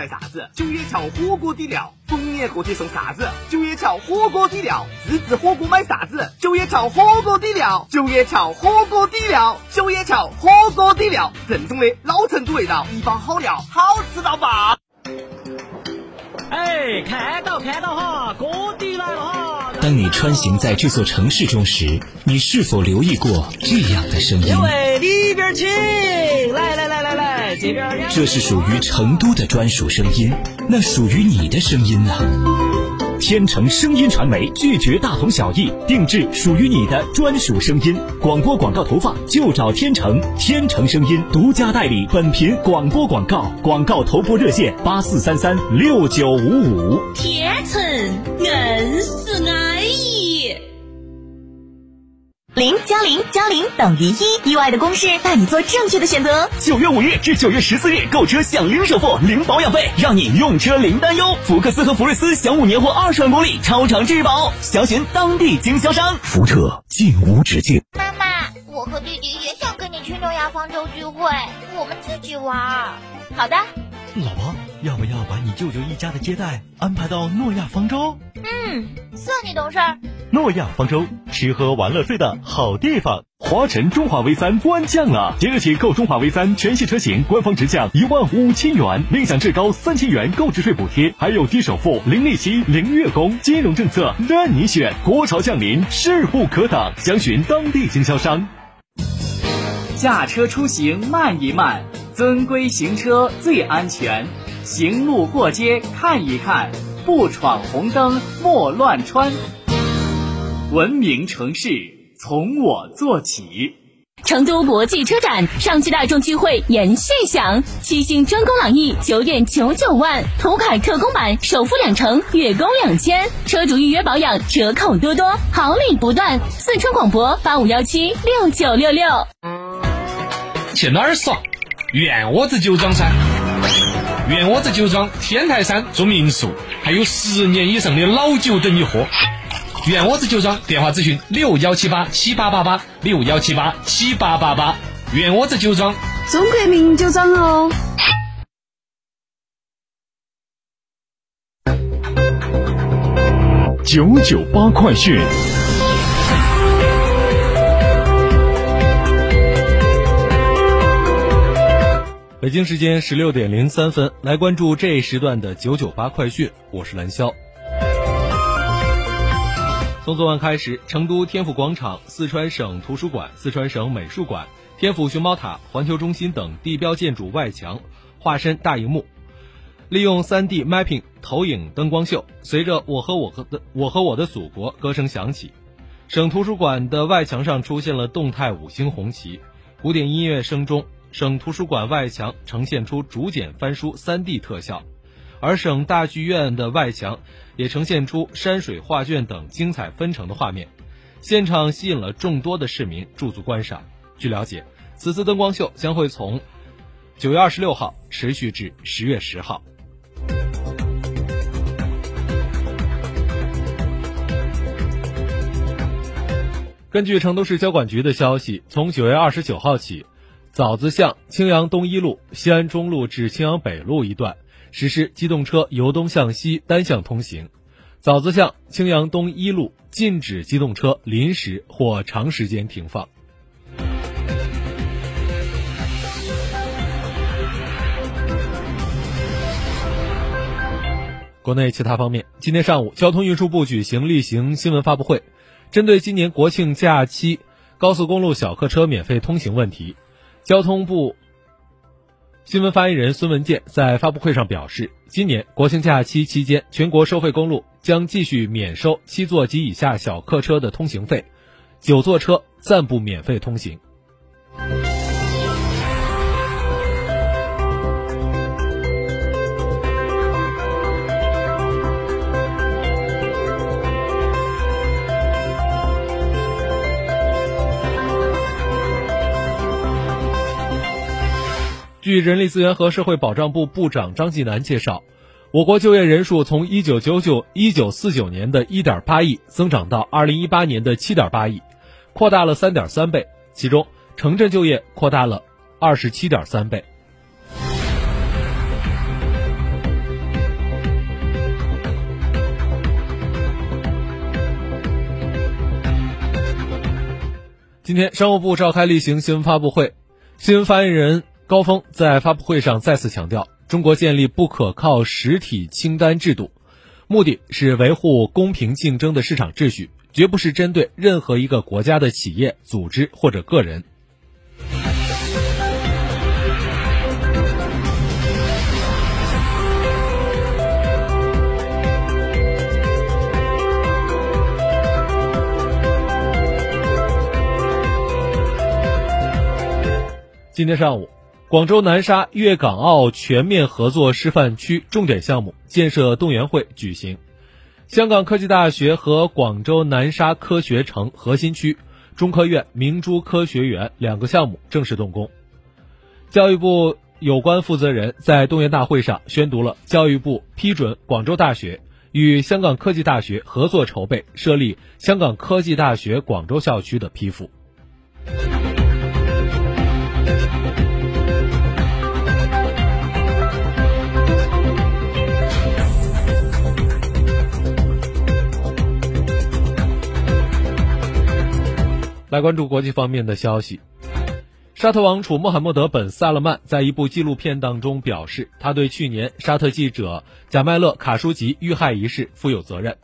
带啥子？九叶桥火锅底料，逢年过节送啥子？九叶桥火锅底料，自制火锅买啥子？九叶桥火锅底料，九叶桥火锅底料，九叶桥火锅底料，正宗的老成都味道，一包好料，好吃到爆！哎，看到看到哈，锅底来了哈！当你穿行在这座城市中时，你是否留意过这样的声音？因为里边请，来来来，这。是属于成都的专属声音，那属于你的声音呢？天成声音传媒拒绝大同小异，定制属于你的专属声音。广播广告投放就找天成，天成声音独家代理本频广播广告，广告投播热线八四三三六九五五。天成硬是安零加零加零等于一，意外的公式带你做正确的选择。九月五日至九月十四日购车享零首付、零保养费，让你用车零担忧。福克斯和福睿斯享五年或二十万公里超长质保，详询当地经销商。福特进无止境。妈妈，我和弟弟也想跟你去诺亚方舟聚会，我们自己玩。好的。老婆，要不要把你舅舅一家的接待安排到诺亚方舟？嗯，算你懂事。诺亚方舟，吃喝玩乐睡的好地方。华晨中华 V 三官降了，即日起购中华 V 三全系车型，官方直降一万五千元，另享至高三千元购置税补贴，还有低首付、零利息、零月供，金融政策任你选。国潮降临，势不可挡，详询当地经销商。驾车出行慢一慢。遵规行车最安全，行路过街看一看，不闯红灯莫乱穿。文明城市从我做起。成都国际车展上汽大众聚会延续享，七星专供朗逸九点九九万，途凯特供版首付两成，月供两千，车主预约保养折扣多多，好礼不断。四川广播八五幺七六九六六。去哪儿耍？院窝子酒庄噻，院窝子酒庄天台山住民宿，还有十年以上的老酒等你喝。院窝子酒庄电话咨询六幺七八七八八八六幺七八七八八八。远窝子酒庄，中国名酒庄哦。九九八快讯。北京时间十六点零三分，来关注这一时段的九九八快讯。我是蓝霄。从昨晚开始，成都天府广场、四川省图书馆、四川省美术馆、天府熊猫塔、环球中心等地标建筑外墙化身大荧幕，利用三 D mapping 投影灯光秀。随着“我和我和的我和我的祖国”歌声响起，省图书馆的外墙上出现了动态五星红旗，古典音乐声中。省图书馆外墙呈现出竹简翻书 3D 特效，而省大剧院的外墙也呈现出山水画卷等精彩纷呈的画面，现场吸引了众多的市民驻足观赏。据了解，此次灯光秀将会从九月二十六号持续至十月十号。根据成都市交管局的消息，从九月二十九号起。枣子巷青阳东一路西安中路至青阳北路一段实施机动车由东向西单向通行，枣子巷青阳东一路禁止机动车临时或长时间停放。国内其他方面，今天上午，交通运输部举行例行新闻发布会，针对今年国庆假期高速公路小客车免费通行问题。交通部新闻发言人孙文健在发布会上表示，今年国庆假期期间，全国收费公路将继续免收七座及以下小客车的通行费，九座车暂不免费通行。据人力资源和社会保障部部长张继南介绍，我国就业人数从一九九九一九四九年的一点八亿增长到二零一八年的七点八亿，扩大了三点三倍。其中，城镇就业扩大了二十七点三倍。今天，商务部召开例行新闻发布会，新闻发言人高峰在发布会上再次强调，中国建立不可靠实体清单制度，目的是维护公平竞争的市场秩序，绝不是针对任何一个国家的企业、组织或者个人。今天上午，广州南沙粤港澳全面合作示范区重点项目建设动员会举行，香港科技大学和广州南沙科学城核心区、中科院明珠科学园两个项目正式动工。教育部有关负责人在动员大会上宣读了教育部批准广州大学与香港科技大学合作筹备设立香港科技大学广州校区的批复。来关注国际方面的消息。沙特王储穆罕默德本萨勒曼在一部纪录片当中表示，他对去年沙特记者贾麦勒卡舒吉遇害一事负有责任。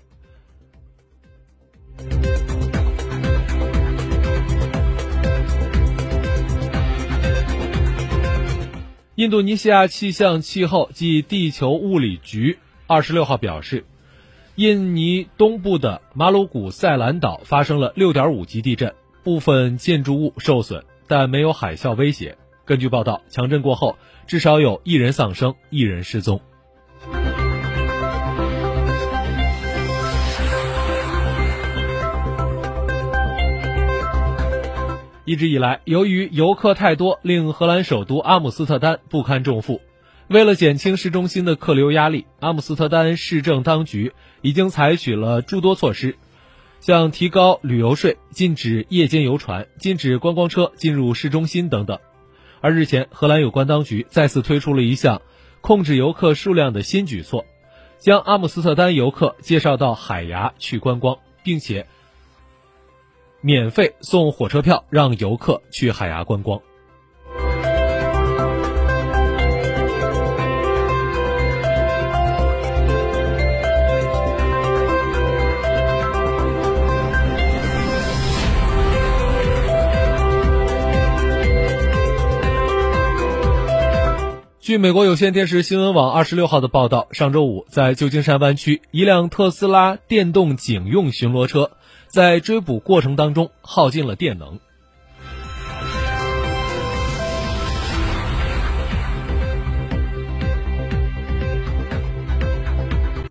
印度尼西亚气象气候及地球物理局二十六号表示，印尼东部的马鲁古塞兰岛发生了六点五级地震。部分建筑物受损，但没有海啸威胁。根据报道，强震过后，至少有一人丧生，一人失踪。一直以来，由于游客太多，令荷兰首都阿姆斯特丹不堪重负。为了减轻市中心的客流压力，阿姆斯特丹市政当局已经采取了诸多措施。像提高旅游税、禁止夜间游船、禁止观光车进入市中心等等。而日前，荷兰有关当局再次推出了一项控制游客数量的新举措，将阿姆斯特丹游客介绍到海牙去观光，并且免费送火车票让游客去海牙观光。据美国有线电视新闻网二十六号的报道，上周五在旧金山湾区，一辆特斯拉电动警用巡逻车在追捕过程当中耗尽了电能，